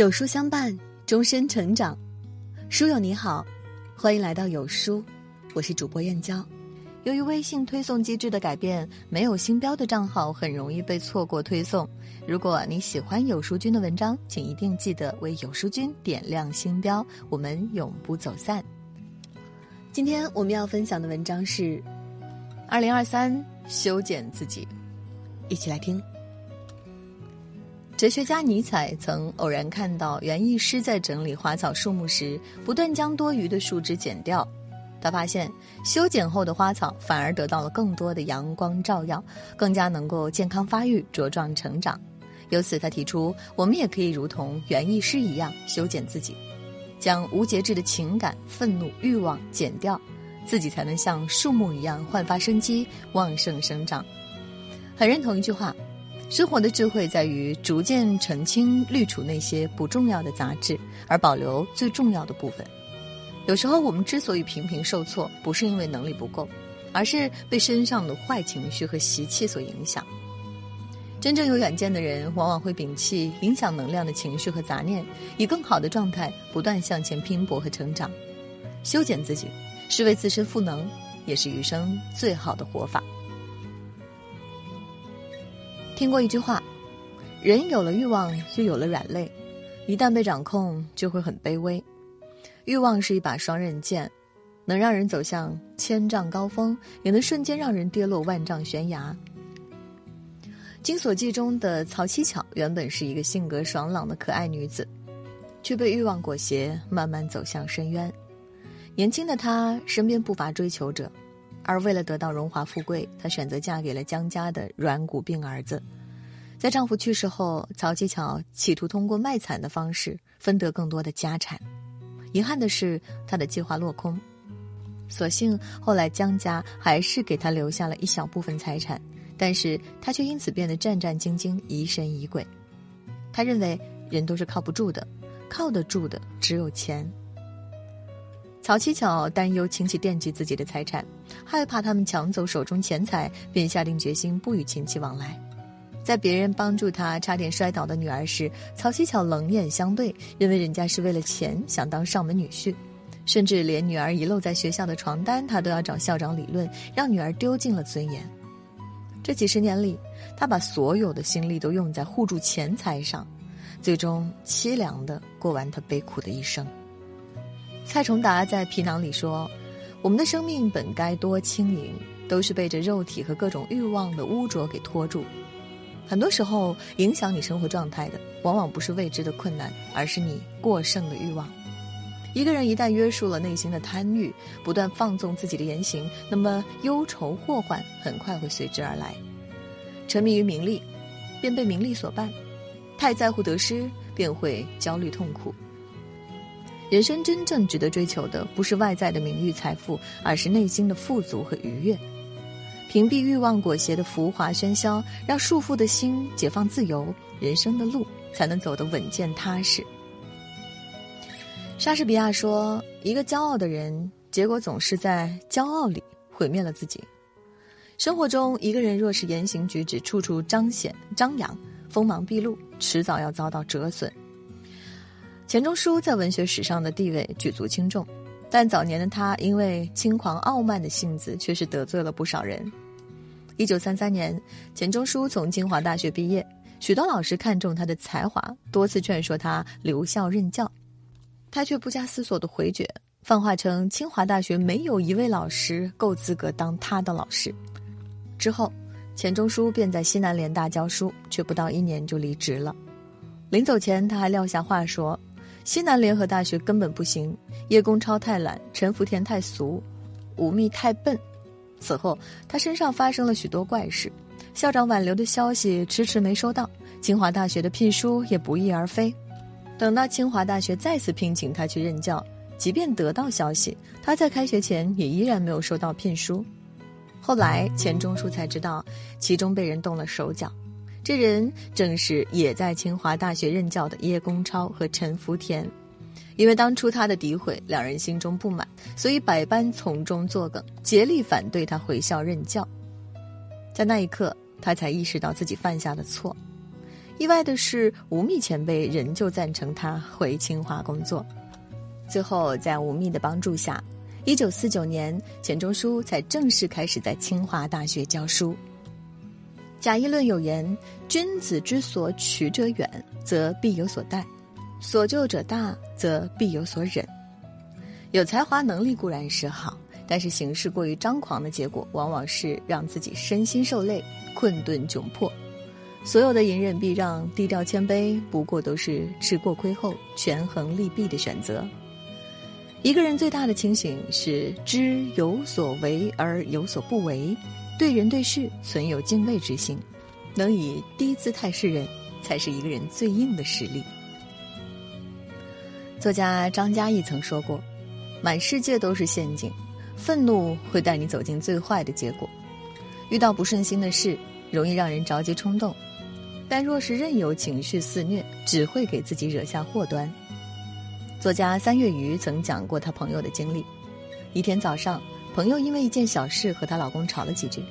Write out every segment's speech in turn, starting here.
有书相伴，终身成长。书友你好，欢迎来到有书，我是主播燕娇。由于微信推送机制的改变，没有星标的账号很容易被错过推送。如果你喜欢有书君的文章，请一定记得为有书君点亮星标，我们永不走散。今天我们要分享的文章是《二零二三修剪自己》，一起来听。哲学家尼采曾偶然看到园艺师在整理花草树木时，不断将多余的树枝剪掉。他发现，修剪后的花草反而得到了更多的阳光照耀，更加能够健康发育、茁壮成长。由此，他提出，我们也可以如同园艺师一样修剪自己，将无节制的情感、愤怒、欲望剪掉，自己才能像树木一样焕发生机、旺盛生长。很认同一句话。生活的智慧在于逐渐澄清、滤除那些不重要的杂质，而保留最重要的部分。有时候，我们之所以频频受挫，不是因为能力不够，而是被身上的坏情绪和习气所影响。真正有远见的人，往往会摒弃影响能量的情绪和杂念，以更好的状态不断向前拼搏和成长。修剪自己，是为自身赋能，也是余生最好的活法。听过一句话：“人有了欲望，就有了软肋，一旦被掌控，就会很卑微。欲望是一把双刃剑，能让人走向千丈高峰，也能瞬间让人跌落万丈悬崖。”《金锁记》中的曹七巧原本是一个性格爽朗的可爱女子，却被欲望裹挟，慢慢走向深渊。年轻的她身边不乏追求者。而为了得到荣华富贵，她选择嫁给了江家的软骨病儿子。在丈夫去世后，曹七巧企图通过卖惨的方式分得更多的家产。遗憾的是，她的计划落空。所幸后来江家还是给她留下了一小部分财产，但是她却因此变得战战兢兢、疑神疑鬼。她认为人都是靠不住的，靠得住的只有钱。曹七巧担忧亲戚惦记自己的财产，害怕他们抢走手中钱财，便下定决心不与亲戚往来。在别人帮助他差点摔倒的女儿时，曹七巧冷眼相对，认为人家是为了钱想当上门女婿，甚至连女儿遗漏在学校的床单，他都要找校长理论，让女儿丢尽了尊严。这几十年里，他把所有的心力都用在护住钱财上，最终凄凉的过完他悲苦的一生。蔡崇达在《皮囊》里说：“我们的生命本该多轻盈，都是被这肉体和各种欲望的污浊给拖住。很多时候，影响你生活状态的，往往不是未知的困难，而是你过剩的欲望。一个人一旦约束了内心的贪欲，不断放纵自己的言行，那么忧愁祸患很快会随之而来。沉迷于名利，便被名利所绊；太在乎得失，便会焦虑痛苦。”人生真正值得追求的，不是外在的名誉财富，而是内心的富足和愉悦。屏蔽欲望裹挟的浮华喧嚣，让束缚的心解放自由，人生的路才能走得稳健踏实。莎士比亚说：“一个骄傲的人，结果总是在骄傲里毁灭了自己。”生活中，一个人若是言行举止处处彰显张扬、锋芒毕露，迟早要遭到折损。钱钟书在文学史上的地位举足轻重，但早年的他因为轻狂傲慢的性子，却是得罪了不少人。一九三三年，钱钟书从清华大学毕业，许多老师看中他的才华，多次劝说他留校任教，他却不加思索的回绝，放话称清华大学没有一位老师够资格当他的老师。之后，钱钟书便在西南联大教书，却不到一年就离职了。临走前，他还撂下话说。西南联合大学根本不行，叶公超太懒，陈福田太俗，武密太笨。此后，他身上发生了许多怪事，校长挽留的消息迟迟没收到，清华大学的聘书也不翼而飞。等到清华大学再次聘请他去任教，即便得到消息，他在开学前也依然没有收到聘书。后来，钱钟书才知道，其中被人动了手脚。这人正是也在清华大学任教的叶公超和陈福田，因为当初他的诋毁，两人心中不满，所以百般从中作梗，竭力反对他回校任教。在那一刻，他才意识到自己犯下的错。意外的是，吴宓前辈仍旧赞成他回清华工作。最后，在吴宓的帮助下，一九四九年，钱钟书才正式开始在清华大学教书。贾谊论有言：“君子之所取者远，则必有所待；所救者大，则必有所忍。”有才华能力固然是好，但是行事过于张狂的结果，往往是让自己身心受累、困顿窘迫。所有的隐忍避让、低调谦卑，不过都是吃过亏后权衡利弊的选择。一个人最大的清醒是知有所为而有所不为，对人对事存有敬畏之心，能以低姿态示人，才是一个人最硬的实力。作家张嘉译曾说过。满世界都是陷阱，愤怒会带你走进最坏的结果。遇到不顺心的事，容易让人着急冲动，但若是任由情绪肆虐，只会给自己惹下祸端。作家三月鱼曾讲过他朋友的经历：一天早上，朋友因为一件小事和她老公吵了几句，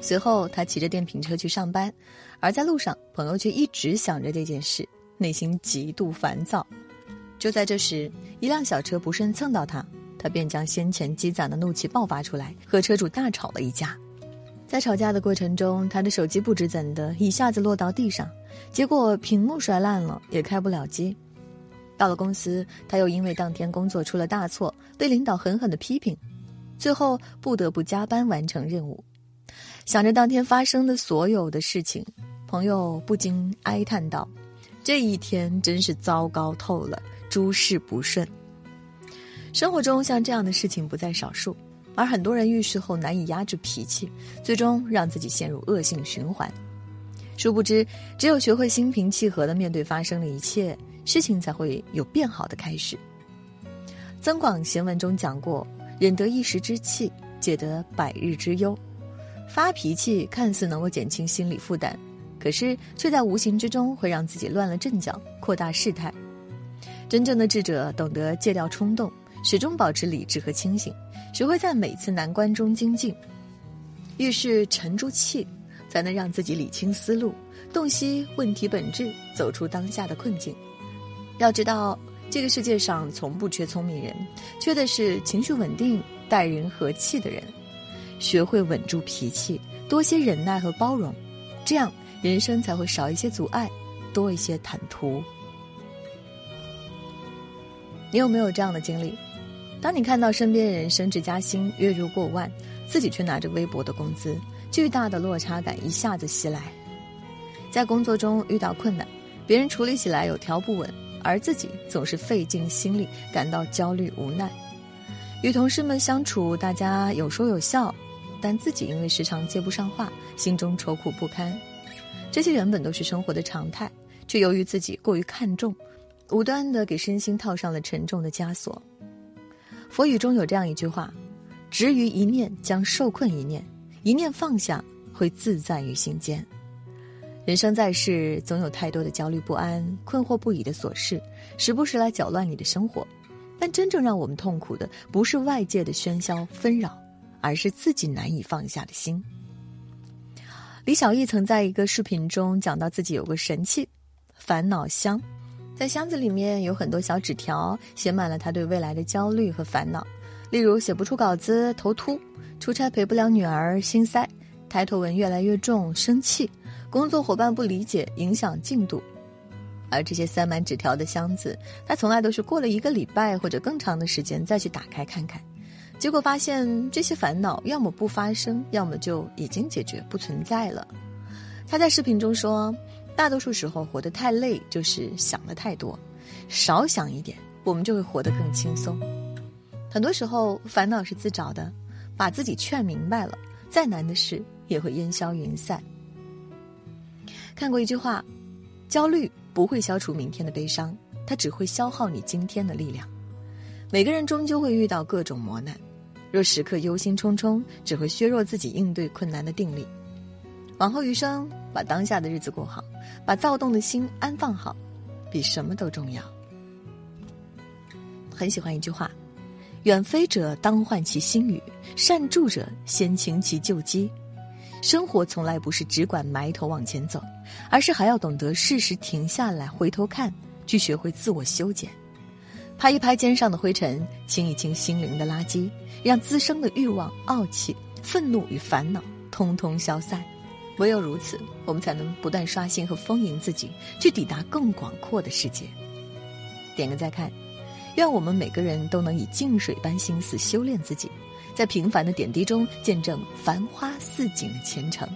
随后她骑着电瓶车去上班，而在路上，朋友却一直想着这件事，内心极度烦躁。就在这时，一辆小车不慎蹭到她，她便将先前积攒的怒气爆发出来，和车主大吵了一架。在吵架的过程中，她的手机不知怎的一下子落到地上，结果屏幕摔烂了，也开不了机。到了公司，他又因为当天工作出了大错，被领导狠狠的批评，最后不得不加班完成任务。想着当天发生的所有的事情，朋友不禁哀叹道：“这一天真是糟糕透了。”诸事不顺，生活中像这样的事情不在少数，而很多人遇事后难以压制脾气，最终让自己陷入恶性循环。殊不知，只有学会心平气和的面对发生的一切，事情才会有变好的开始。《增广贤文》中讲过：“忍得一时之气，解得百日之忧。”发脾气看似能够减轻心理负担，可是却在无形之中会让自己乱了阵脚，扩大事态。真正的智者懂得戒掉冲动，始终保持理智和清醒，学会在每次难关中精进。遇事沉住气，才能让自己理清思路，洞悉问题本质，走出当下的困境。要知道，这个世界上从不缺聪明人，缺的是情绪稳定、待人和气的人。学会稳住脾气，多些忍耐和包容，这样人生才会少一些阻碍，多一些坦途。你有没有这样的经历？当你看到身边人升职加薪、月入过万，自己却拿着微薄的工资，巨大的落差感一下子袭来。在工作中遇到困难，别人处理起来有条不紊，而自己总是费尽心力，感到焦虑无奈。与同事们相处，大家有说有笑，但自己因为时常接不上话，心中愁苦不堪。这些原本都是生活的常态，却由于自己过于看重。无端的给身心套上了沉重的枷锁。佛语中有这样一句话：“执于一念，将受困一念；一念放下，会自在于心间。”人生在世，总有太多的焦虑不安、困惑不已的琐事，时不时来搅乱你的生活。但真正让我们痛苦的，不是外界的喧嚣纷扰，而是自己难以放下的心。李小艺曾在一个视频中讲到，自己有个神器——烦恼箱。在箱子里面有很多小纸条，写满了他对未来的焦虑和烦恼，例如写不出稿子头秃，出差陪不了女儿心塞，抬头纹越来越重生气，工作伙伴不理解影响进度。而这些塞满纸条的箱子，他从来都是过了一个礼拜或者更长的时间再去打开看看，结果发现这些烦恼要么不发生，要么就已经解决不存在了。他在视频中说。大多数时候活得太累，就是想的太多。少想一点，我们就会活得更轻松。很多时候烦恼是自找的，把自己劝明白了，再难的事也会烟消云散。看过一句话：焦虑不会消除明天的悲伤，它只会消耗你今天的力量。每个人终究会遇到各种磨难，若时刻忧心忡忡，只会削弱自己应对困难的定力。往后余生，把当下的日子过好，把躁动的心安放好，比什么都重要。很喜欢一句话：“远飞者当唤其心语，善助者先请其旧机。”生活从来不是只管埋头往前走，而是还要懂得适时停下来，回头看，去学会自我修剪，拍一拍肩上的灰尘，清一清心灵的垃圾，让滋生的欲望、傲气、愤怒与烦恼通通消散。唯有如此，我们才能不断刷新和丰盈自己，去抵达更广阔的世界。点个再看，愿我们每个人都能以静水般心思修炼自己。在平凡的点滴中见证繁花似锦的前程。